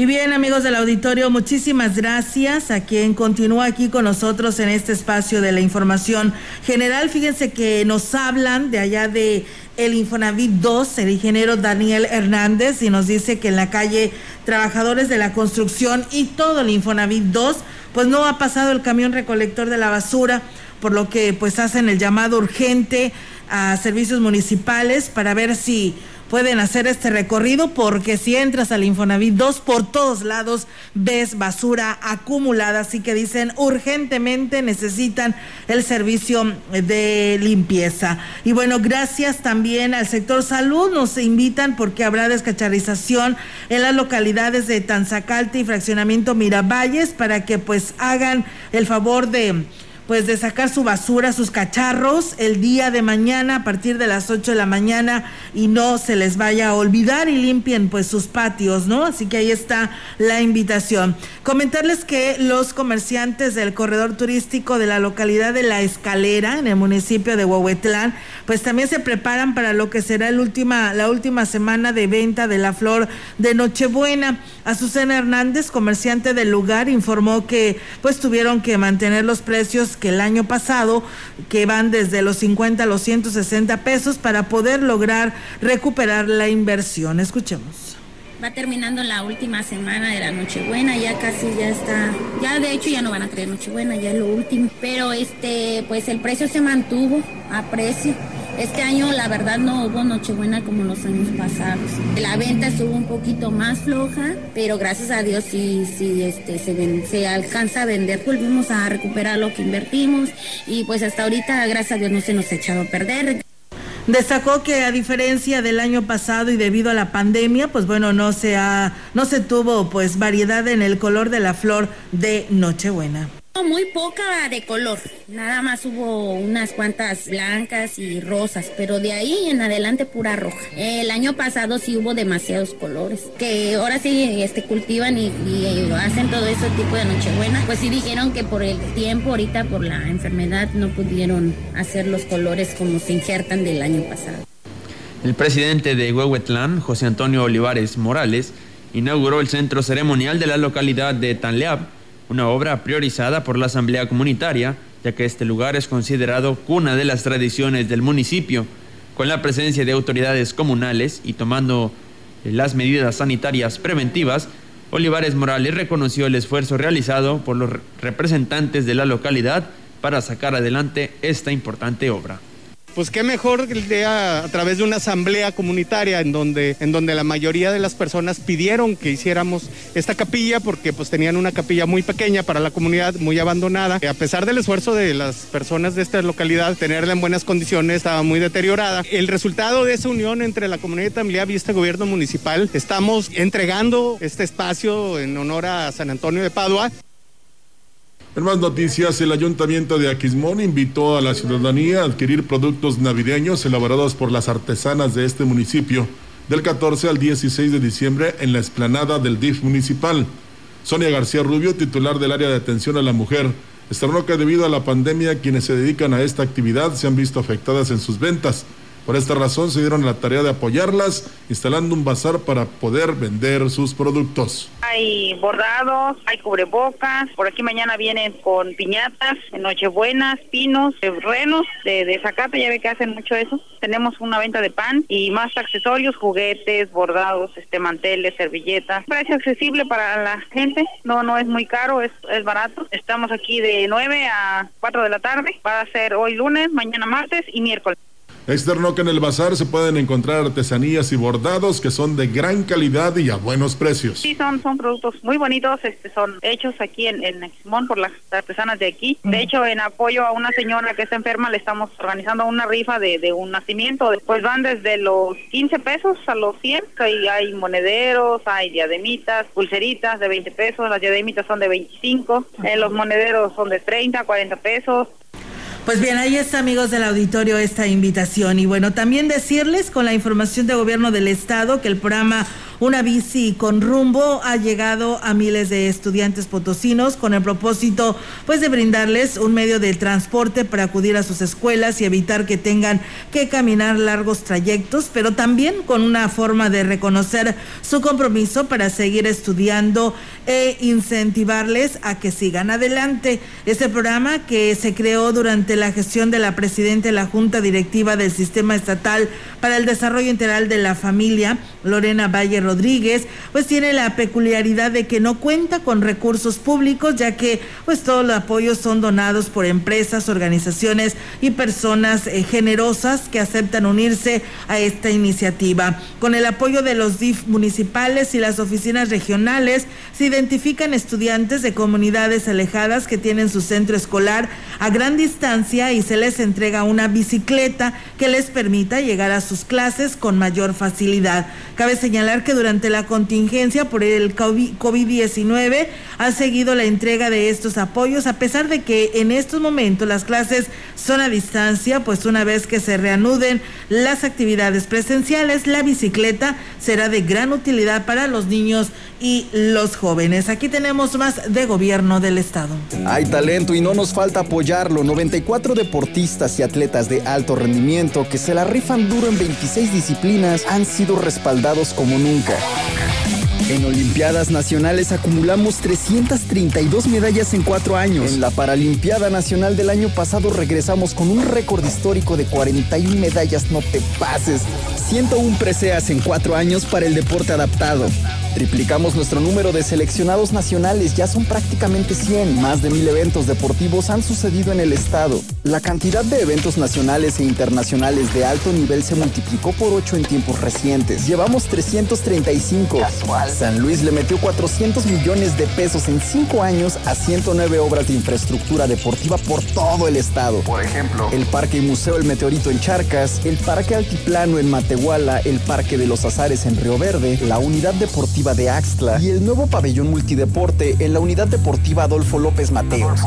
Y bien, amigos del auditorio, muchísimas gracias a quien continúa aquí con nosotros en este espacio de la información general. Fíjense que nos hablan de allá de el Infonavit 2, el ingeniero Daniel Hernández, y nos dice que en la calle Trabajadores de la Construcción y todo el Infonavit 2, pues no ha pasado el camión recolector de la basura, por lo que pues hacen el llamado urgente a servicios municipales para ver si pueden hacer este recorrido porque si entras al Infonavit 2 por todos lados ves basura acumulada, así que dicen urgentemente necesitan el servicio de limpieza. Y bueno, gracias también al sector salud, nos invitan porque habrá descacharización en las localidades de Tanzacalte y Fraccionamiento Miravalles para que pues hagan el favor de pues de sacar su basura, sus cacharros el día de mañana a partir de las 8 de la mañana y no se les vaya a olvidar y limpien pues sus patios, ¿no? Así que ahí está la invitación. Comentarles que los comerciantes del corredor turístico de la localidad de La Escalera, en el municipio de Huehuetlán, pues también se preparan para lo que será el última, la última semana de venta de la flor de Nochebuena. Azucena Hernández, comerciante del lugar, informó que pues tuvieron que mantener los precios que el año pasado, que van desde los 50 a los 160 pesos para poder lograr recuperar la inversión. Escuchemos va terminando la última semana de la Nochebuena, ya casi ya está, ya de hecho ya no van a traer Nochebuena, ya es lo último, pero este, pues el precio se mantuvo a precio. Este año la verdad no hubo Nochebuena como los años pasados. La venta estuvo un poquito más floja, pero gracias a Dios sí, sí este, se, se alcanza a vender. Volvimos a recuperar lo que invertimos y pues hasta ahorita gracias a Dios no se nos ha echado a perder. Destacó que a diferencia del año pasado y debido a la pandemia, pues bueno, no se ha, no se tuvo pues variedad en el color de la flor de Nochebuena. Muy poca de color, nada más hubo unas cuantas blancas y rosas, pero de ahí en adelante pura roja. El año pasado sí hubo demasiados colores, que ahora sí este, cultivan y, hacen todo ese tipo de Nochebuena. Pues sí dijeron que por el tiempo, ahorita por la enfermedad, no pudieron hacer los colores como se injertan del año pasado. El presidente de Huehuetlán, José Antonio Olivares Morales, inauguró el centro ceremonial de la localidad de Tanleab una obra priorizada por la Asamblea Comunitaria, ya que este lugar es considerado cuna de las tradiciones del municipio, con la presencia de autoridades comunales y tomando eh, las medidas sanitarias preventivas, Olivares Morales reconoció el esfuerzo realizado por los representantes de la localidad para sacar adelante esta importante obra pues qué mejor idea a través de una asamblea comunitaria en donde, en donde la mayoría de las personas pidieron que hiciéramos esta capilla porque pues tenían una capilla muy pequeña para la comunidad, muy abandonada. A pesar del esfuerzo de las personas de esta localidad, tenerla en buenas condiciones estaba muy deteriorada. El resultado de esa unión entre la comunidad de y este gobierno municipal, estamos entregando este espacio en honor a San Antonio de Padua. En más noticias, el Ayuntamiento de Aquismón invitó a la ciudadanía a adquirir productos navideños elaborados por las artesanas de este municipio del 14 al 16 de diciembre en la explanada del DIF municipal. Sonia García Rubio, titular del área de atención a la mujer, externó que debido a la pandemia quienes se dedican a esta actividad se han visto afectadas en sus ventas por esta razón se dieron la tarea de apoyarlas, instalando un bazar para poder vender sus productos. Hay bordados, hay cubrebocas, por aquí mañana vienen con piñatas, nochebuenas, pinos, renos de, de zacate, ya ve que hacen mucho eso. Tenemos una venta de pan y más accesorios, juguetes, bordados, este manteles, servilletas. Precio accesible para la gente, no no es muy caro, es, es barato. Estamos aquí de 9 a 4 de la tarde, va a ser hoy lunes, mañana martes y miércoles. Externó que en el bazar se pueden encontrar artesanías y bordados que son de gran calidad y a buenos precios. Sí, son, son productos muy bonitos, este, son hechos aquí en, en por las artesanas de aquí. De hecho, en apoyo a una señora que está enferma, le estamos organizando una rifa de, de un nacimiento. Después van desde los 15 pesos a los 100. Hay, hay monederos, hay diademitas, pulseritas de 20 pesos, las diademitas son de 25, eh, los monederos son de 30, 40 pesos. Pues bien, ahí está, amigos del auditorio, esta invitación. Y bueno, también decirles con la información de gobierno del Estado que el programa una bici con rumbo ha llegado a miles de estudiantes potosinos con el propósito pues de brindarles un medio de transporte para acudir a sus escuelas y evitar que tengan que caminar largos trayectos, pero también con una forma de reconocer su compromiso para seguir estudiando e incentivarles a que sigan adelante. Este programa que se creó durante la gestión de la presidenta de la Junta Directiva del Sistema Estatal para el Desarrollo Integral de la Familia, Lorena Valle Rodríguez, pues tiene la peculiaridad de que no cuenta con recursos públicos, ya que pues todos los apoyos son donados por empresas, organizaciones y personas eh, generosas que aceptan unirse a esta iniciativa. Con el apoyo de los DIF municipales y las oficinas regionales, se identifican estudiantes de comunidades alejadas que tienen su centro escolar a gran distancia y se les entrega una bicicleta que les permita llegar a sus clases con mayor facilidad. Cabe señalar que durante la contingencia por el COVID-19 ha seguido la entrega de estos apoyos, a pesar de que en estos momentos las clases son a distancia, pues una vez que se reanuden las actividades presenciales, la bicicleta será de gran utilidad para los niños y los jóvenes. Aquí tenemos más de gobierno del estado. Hay talento y no nos falta apoyarlo. 94 deportistas y atletas de alto rendimiento que se la rifan duro en 26 disciplinas han sido respaldados como nunca. En Olimpiadas Nacionales acumulamos 332 medallas en cuatro años. En la Paralimpiada Nacional del año pasado regresamos con un récord histórico de 41 medallas, no te pases. 101 preseas en cuatro años para el deporte adaptado. Triplicamos nuestro número de seleccionados nacionales, ya son prácticamente 100. Más de mil eventos deportivos han sucedido en el estado. La cantidad de eventos nacionales e internacionales de alto nivel se multiplicó por 8 en tiempos recientes. Llevamos 335. Casual. San Luis le metió 400 millones de pesos en 5 años a 109 obras de infraestructura deportiva por todo el estado. Por ejemplo, el Parque y Museo El Meteorito en Charcas, el Parque Altiplano en Matehuala, el Parque de los Azares en Río Verde, la Unidad Deportiva de Axtla y el nuevo pabellón multideporte en la Unidad Deportiva Adolfo López Mateos.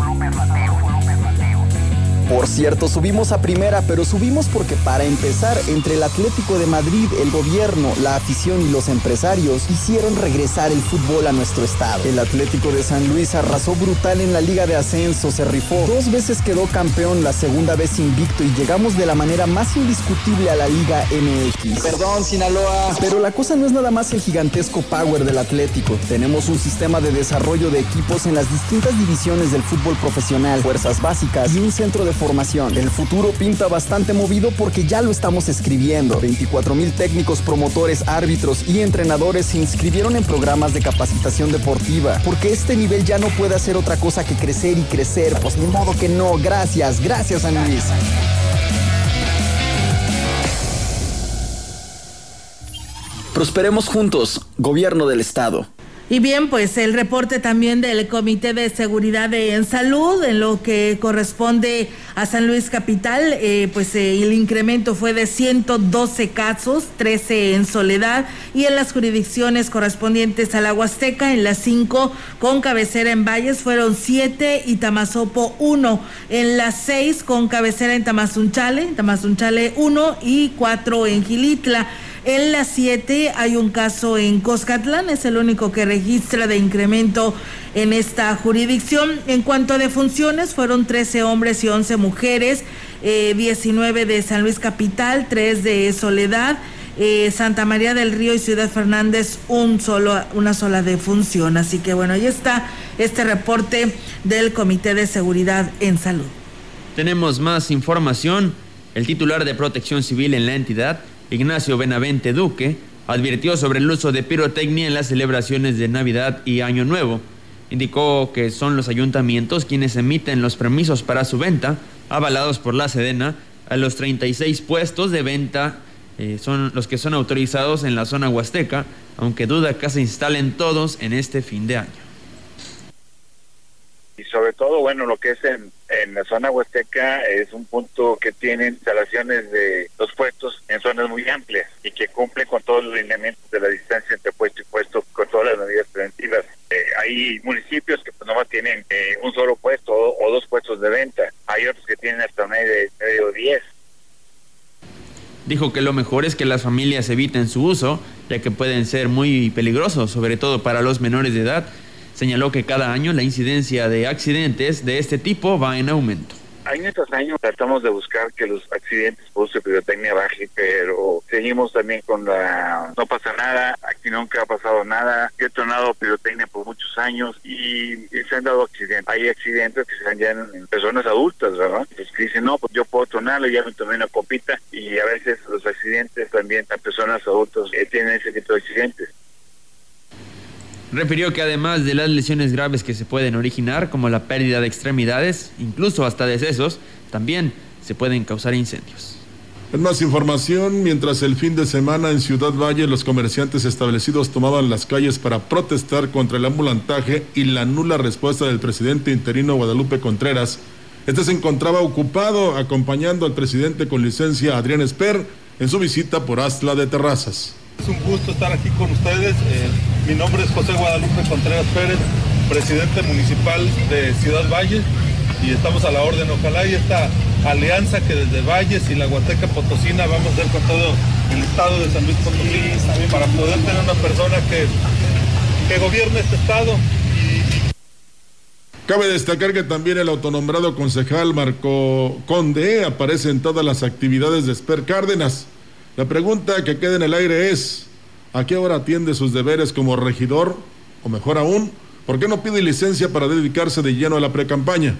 Por cierto, subimos a primera, pero subimos porque para empezar, entre el Atlético de Madrid, el gobierno, la afición y los empresarios hicieron regresar el fútbol a nuestro estado. El Atlético de San Luis arrasó brutal en la Liga de Ascenso, se rifó. Dos veces quedó campeón, la segunda vez invicto y llegamos de la manera más indiscutible a la Liga MX. Perdón, Sinaloa. Pero la cosa no es nada más el gigantesco power del Atlético. Tenemos un sistema de desarrollo de equipos en las distintas divisiones del fútbol profesional, fuerzas básicas y un centro de formación. El futuro pinta bastante movido porque ya lo estamos escribiendo. 24 mil técnicos, promotores, árbitros y entrenadores se inscribieron en programas de capacitación deportiva. Porque este nivel ya no puede hacer otra cosa que crecer y crecer. Pues ni modo que no. Gracias, gracias San Luis. Prosperemos juntos, Gobierno del Estado. Y bien, pues el reporte también del Comité de Seguridad en Salud, en lo que corresponde a San Luis Capital, eh, pues eh, el incremento fue de 112 casos, 13 en Soledad y en las jurisdicciones correspondientes a la Huasteca, en las 5 con cabecera en Valles fueron 7 y Tamazopo 1, en las 6 con cabecera en Tamazunchale, Tamazunchale 1 y 4 en Gilitla. En las 7 hay un caso en Coscatlán, es el único que registra de incremento en esta jurisdicción. En cuanto a defunciones, fueron 13 hombres y 11 mujeres, 19 eh, de San Luis Capital, 3 de Soledad. Eh, Santa María del Río y Ciudad Fernández un solo, una sola defunción. Así que bueno, ahí está este reporte del Comité de Seguridad en Salud. Tenemos más información. El titular de Protección Civil en la entidad Ignacio Benavente Duque, advirtió sobre el uso de pirotecnia en las celebraciones de Navidad y Año Nuevo. Indicó que son los ayuntamientos quienes emiten los permisos para su venta, avalados por la Sedena, a los 36 puestos de venta eh, son los que son autorizados en la zona huasteca, aunque duda que se instalen todos en este fin de año y sobre todo, bueno, lo que es en, en la zona huasteca es un punto que tiene instalaciones de los puestos en zonas muy amplias y que cumple con todos los lineamientos de la distancia entre puesto y puesto, con todas las medidas preventivas. Eh, hay municipios que pues nomás tienen eh, un solo puesto o, dos puestos de venta, hay otros que tienen hasta medio, medio diez. Dijo que lo mejor es que las familias eviten su uso, ya que pueden ser muy peligrosos, sobre todo para los menores de edad, señaló que cada año la incidencia de accidentes de este tipo va en aumento. Año tras año tratamos de buscar que los accidentes por uso de pirotecnia bajen, pero seguimos también con la no pasa nada, aquí nunca ha pasado nada, he tronado pirotecnia por muchos años y, se han dado accidentes. Hay accidentes que se dan ya en, personas adultas, ¿verdad? Que dicen, no, pues yo puedo tronarlo, ya me tomé una copita y a veces los accidentes también a personas adultas eh, tienen ese tipo de accidentes. Refirió que además de las lesiones graves que se pueden originar, como la pérdida de extremidades, incluso hasta decesos, también se pueden causar incendios. En más información, mientras el fin de semana en Ciudad Valle los comerciantes establecidos tomaban las calles para protestar contra el ambulantaje y la nula respuesta del presidente interino Guadalupe Contreras, este se encontraba ocupado acompañando al presidente con licencia Adrián Esper en su visita por Astla de Terrazas. Es un gusto estar aquí con ustedes. Eh, mi nombre es José Guadalupe Contreras Pérez, presidente municipal de Ciudad Valles y estamos a la orden. Ojalá y esta alianza que desde Valles y la Huateca Potosina vamos a hacer con todo el estado de San Luis Potosí para poder tener una persona que, que gobierne este estado. Cabe destacar que también el autonombrado concejal Marco Conde aparece en todas las actividades de Esper Cárdenas. La pregunta que queda en el aire es, ¿a qué hora atiende sus deberes como regidor? O mejor aún, ¿por qué no pide licencia para dedicarse de lleno a la precampaña?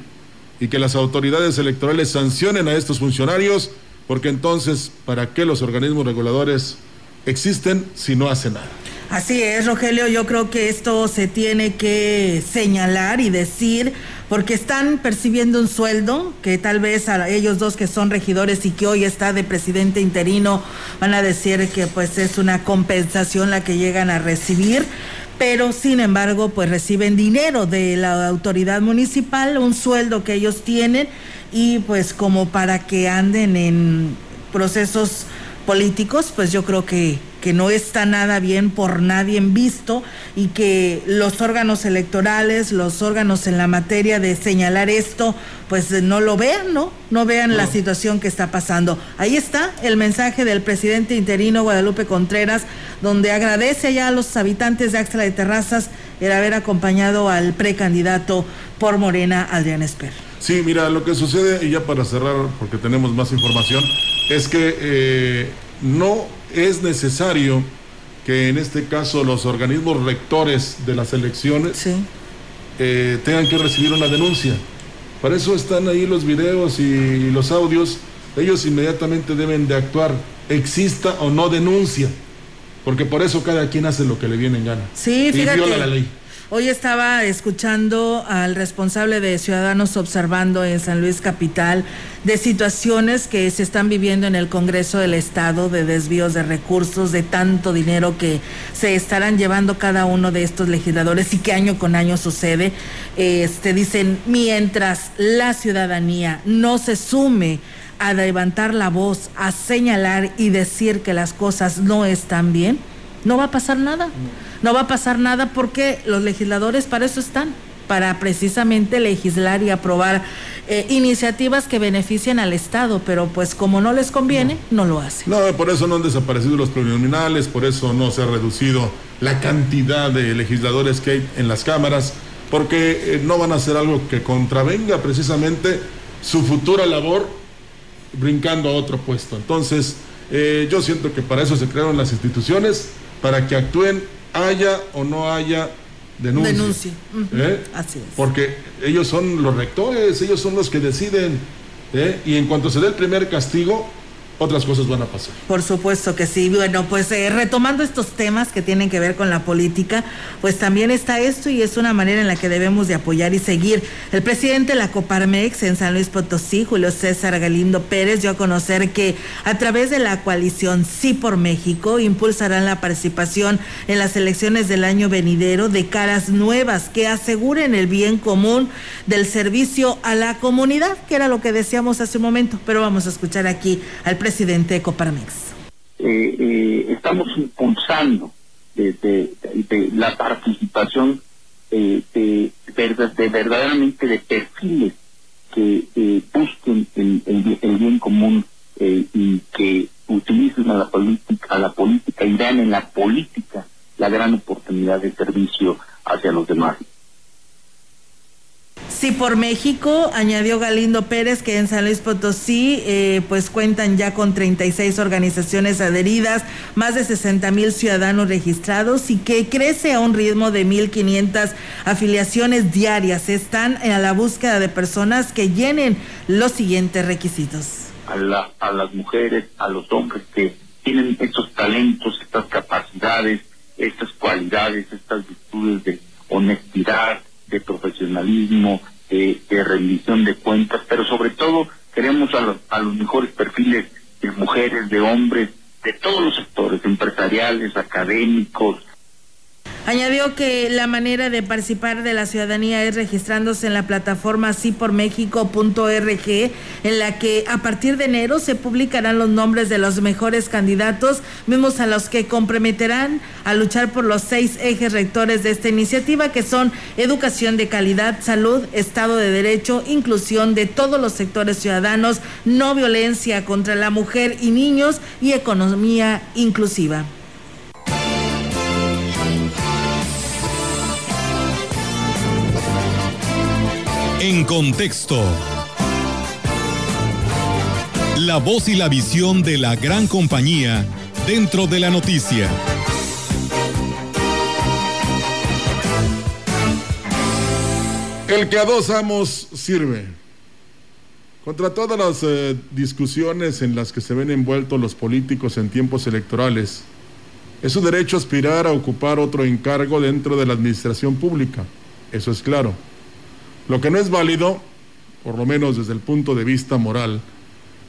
Y que las autoridades electorales sancionen a estos funcionarios, porque entonces, ¿para qué los organismos reguladores existen si no hacen nada? Así es, Rogelio, yo creo que esto se tiene que señalar y decir porque están percibiendo un sueldo que tal vez a ellos dos que son regidores y que hoy está de presidente interino van a decir que pues es una compensación la que llegan a recibir pero sin embargo pues reciben dinero de la autoridad municipal, un sueldo que ellos tienen y pues como para que anden en procesos políticos, pues yo creo que que no está nada bien por nadie visto y que los órganos electorales, los órganos en la materia de señalar esto, pues no lo vean, ¿no? No vean la situación que está pasando. Ahí está el mensaje del presidente interino Guadalupe Contreras, donde agradece ya a los habitantes de Axtra de Terrazas el haber acompañado al precandidato por Morena, Adrián Esper. Sí, mira, lo que sucede, y ya para cerrar, porque tenemos más información, es que eh, no es necesario que en este caso los organismos rectores de las elecciones eh, tengan que recibir una denuncia. Para eso están ahí los videos y los audios. Ellos inmediatamente deben de actuar, exista o no denuncia, porque por eso cada quien hace lo que le viene en gana. Sí, fíjate. Y viola la ley. Hoy estaba escuchando al responsable de Ciudadanos Observando en San Luis Capital de situaciones que se están viviendo en el Congreso del Estado de desvíos de recursos, de tanto dinero que se estarán llevando cada uno de estos legisladores y que año con año sucede. Este dicen, mientras la ciudadanía no se sume a levantar la voz, a señalar y decir que las cosas no están bien, no va a pasar nada. Va a pasar nada porque los legisladores para eso están, para precisamente legislar y aprobar eh, iniciativas que beneficien al Estado, pero pues como no les conviene, no. lo hacen. No, por eso no han desaparecido los plurinominales, por eso no se ha reducido la cantidad de legisladores que hay en las cámaras, porque eh, no van a hacer algo que contravenga precisamente su futura labor brincando a otro puesto. Entonces, eh, yo siento que para eso se crearon las instituciones, para que actúen haya o no haya denuncia. Denuncia. ¿Eh? Así es. Porque ellos son los rectores, ellos son los que deciden. ¿eh? Y en cuanto se dé el primer castigo, otras cosas van a pasar. Por supuesto que sí. Bueno, pues eh, retomando estos temas que tienen que ver con la política, pues también está esto y es una manera en la que debemos de apoyar y seguir. El presidente de la Coparmex en San Luis Potosí, Julio César Galindo Pérez, dio a conocer que a través de la coalición Sí por México impulsarán la participación en las elecciones del año venidero de caras nuevas que aseguren el bien común del servicio a la comunidad, que era lo que decíamos hace un momento. Pero vamos a escuchar aquí al presidente de Coparmex. Eh, eh, estamos impulsando de, la participación eh, de, de, verdaderamente de perfiles que busquen el, bien común y que utilicen a la política a la política y dan en la política la gran oportunidad de servicio hacia los demás. Sí, por México, añadió Galindo Pérez que en San Luis Potosí eh, pues cuentan ya con 36 organizaciones adheridas, más de 60 mil ciudadanos registrados y que crece a un ritmo de 1.500 afiliaciones diarias. Están a la búsqueda de personas que llenen los siguientes requisitos. A, a las mujeres, a los hombres que tienen estos talentos, estas capacidades, estas cualidades, estas virtudes de honestidad, de profesionalismo, de, rendición de cuentas, pero sobre todo queremos a los, a los mejores perfiles de mujeres, de hombres, de todos los sectores, empresariales, académicos, Añadió que la manera de participar de la ciudadanía es registrándose en la plataforma sipormexico.org, en la que a partir de enero se publicarán los nombres de los mejores candidatos, mismos a los que comprometerán a luchar por los seis ejes rectores de esta iniciativa, que son educación de calidad, salud, Estado de Derecho, inclusión de todos los sectores ciudadanos, no violencia contra la mujer y niños y economía inclusiva. En contexto. La voz y la visión de la gran compañía dentro de la noticia. El que a dos amos sirve. Contra todas las eh, discusiones en las que se ven envueltos los políticos en tiempos electorales, es su derecho aspirar a ocupar otro encargo dentro de la administración pública. Eso es claro. Lo que no es válido, por lo menos desde el punto de vista moral,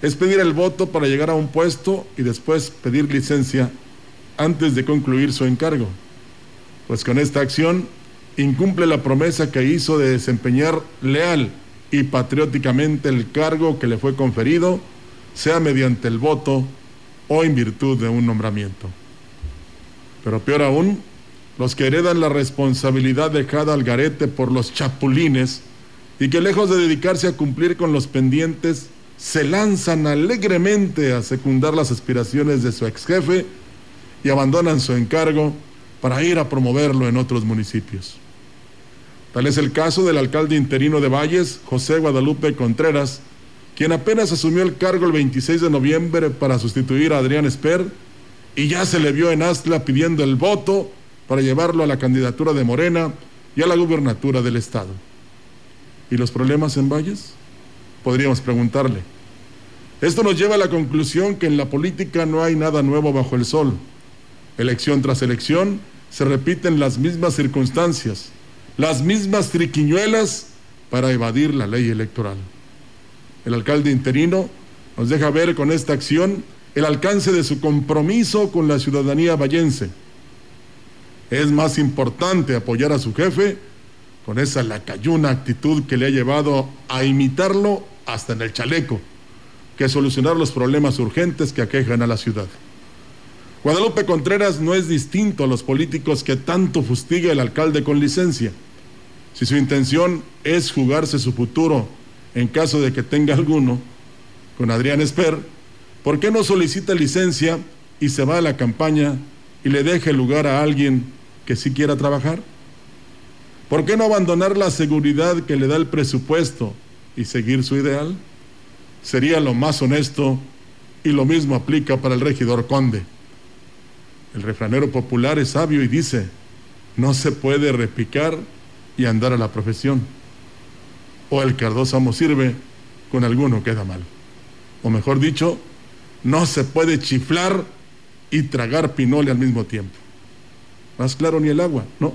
es pedir el voto para llegar a un puesto y después pedir licencia antes de concluir su encargo. Pues con esta acción incumple la promesa que hizo de desempeñar leal y patrióticamente el cargo que le fue conferido, sea mediante el voto o en virtud de un nombramiento. Pero peor aún, los que heredan la responsabilidad dejada al garete por los chapulines y que lejos de dedicarse a cumplir con los pendientes, se lanzan alegremente a secundar las aspiraciones de su ex jefe y abandonan su encargo para ir a promoverlo en otros municipios. Tal es el caso del alcalde interino de Valles, José Guadalupe Contreras, quien apenas asumió el cargo el 26 de noviembre para sustituir a Adrián Esper y ya se le vio en Astla pidiendo el voto para llevarlo a la candidatura de Morena y a la gubernatura del Estado. ¿Y los problemas en Valles? Podríamos preguntarle. Esto nos lleva a la conclusión que en la política no hay nada nuevo bajo el sol. Elección tras elección se repiten las mismas circunstancias, las mismas triquiñuelas para evadir la ley electoral. El alcalde interino nos deja ver con esta acción el alcance de su compromiso con la ciudadanía vallense es más importante apoyar a su jefe con esa lacayuna actitud que le ha llevado a imitarlo hasta en el chaleco, que solucionar los problemas urgentes que aquejan a la ciudad. Guadalupe Contreras no es distinto a los políticos que tanto fustiga el alcalde con licencia. Si su intención es jugarse su futuro en caso de que tenga alguno, con Adrián Esper, ¿por qué no solicita licencia y se va a la campaña y le deje lugar a alguien que sí quiera trabajar? ¿Por qué no abandonar la seguridad que le da el presupuesto y seguir su ideal? Sería lo más honesto y lo mismo aplica para el regidor Conde. El refranero popular es sabio y dice, no se puede repicar y andar a la profesión. O el cardósamo sirve, con alguno queda mal. O mejor dicho, no se puede chiflar y tragar pinole al mismo tiempo. Más claro ni el agua, no.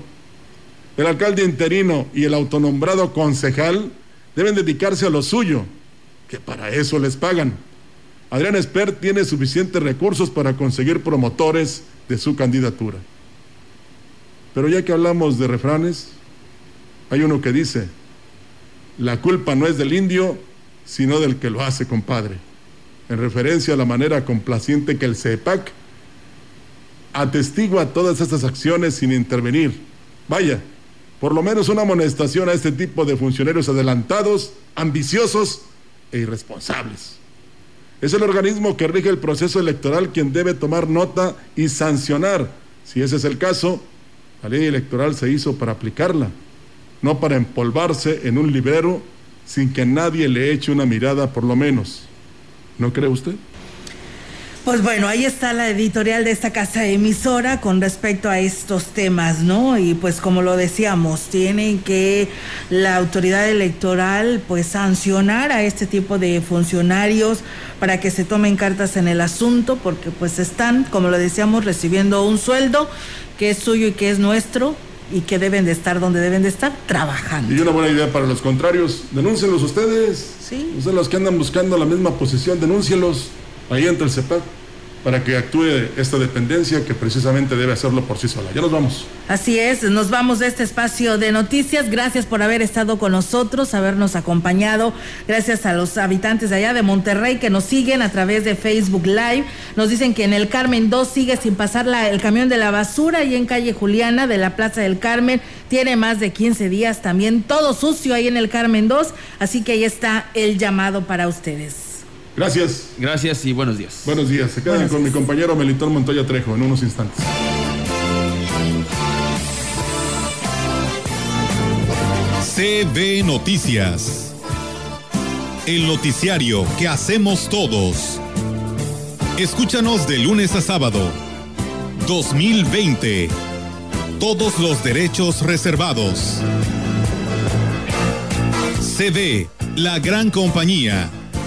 El alcalde interino y el autonombrado concejal deben dedicarse a lo suyo, que para eso les pagan. Adrián Esper tiene suficientes recursos para conseguir promotores de su candidatura. Pero ya que hablamos de refranes, hay uno que dice, la culpa no es del indio, sino del que lo hace, compadre, en referencia a la manera complaciente que el CEPAC atestigua todas estas acciones sin intervenir. Vaya, por lo menos una amonestación a este tipo de funcionarios adelantados, ambiciosos e irresponsables. Es el organismo que rige el proceso electoral quien debe tomar nota y sancionar. Si ese es el caso, la ley electoral se hizo para aplicarla, no para empolvarse en un librero sin que nadie le eche una mirada por lo menos. ¿No cree usted? Pues bueno, ahí está la editorial de esta casa emisora con respecto a estos temas, ¿no? Y pues como lo decíamos, tienen que la autoridad electoral pues sancionar a este tipo de funcionarios para que se tomen cartas en el asunto, porque pues están, como lo decíamos, recibiendo un sueldo que es suyo y que es nuestro y que deben de estar donde deben de estar trabajando. Y una buena idea para los contrarios, denúncienlos ustedes. Sí. Ustedes los que andan buscando la misma posición, denúncielos ahí entre el CEPAC. Para que actúe esta dependencia que precisamente debe hacerlo por sí sola. Ya nos vamos. Así es, nos vamos de este espacio de noticias. Gracias por haber estado con nosotros, habernos acompañado. Gracias a los habitantes de allá de Monterrey que nos siguen a través de Facebook Live. Nos dicen que en el Carmen 2 sigue sin pasar la, el camión de la basura y en calle Juliana de la Plaza del Carmen. Tiene más de 15 días también, todo sucio ahí en el Carmen 2. Así que ahí está el llamado para ustedes. Gracias. Gracias y buenos días. Buenos días. Se quedan con mi compañero Melitón Montoya Trejo en unos instantes. CB Noticias. El noticiario que hacemos todos. Escúchanos de lunes a sábado. 2020. Todos los derechos reservados. CB, la gran compañía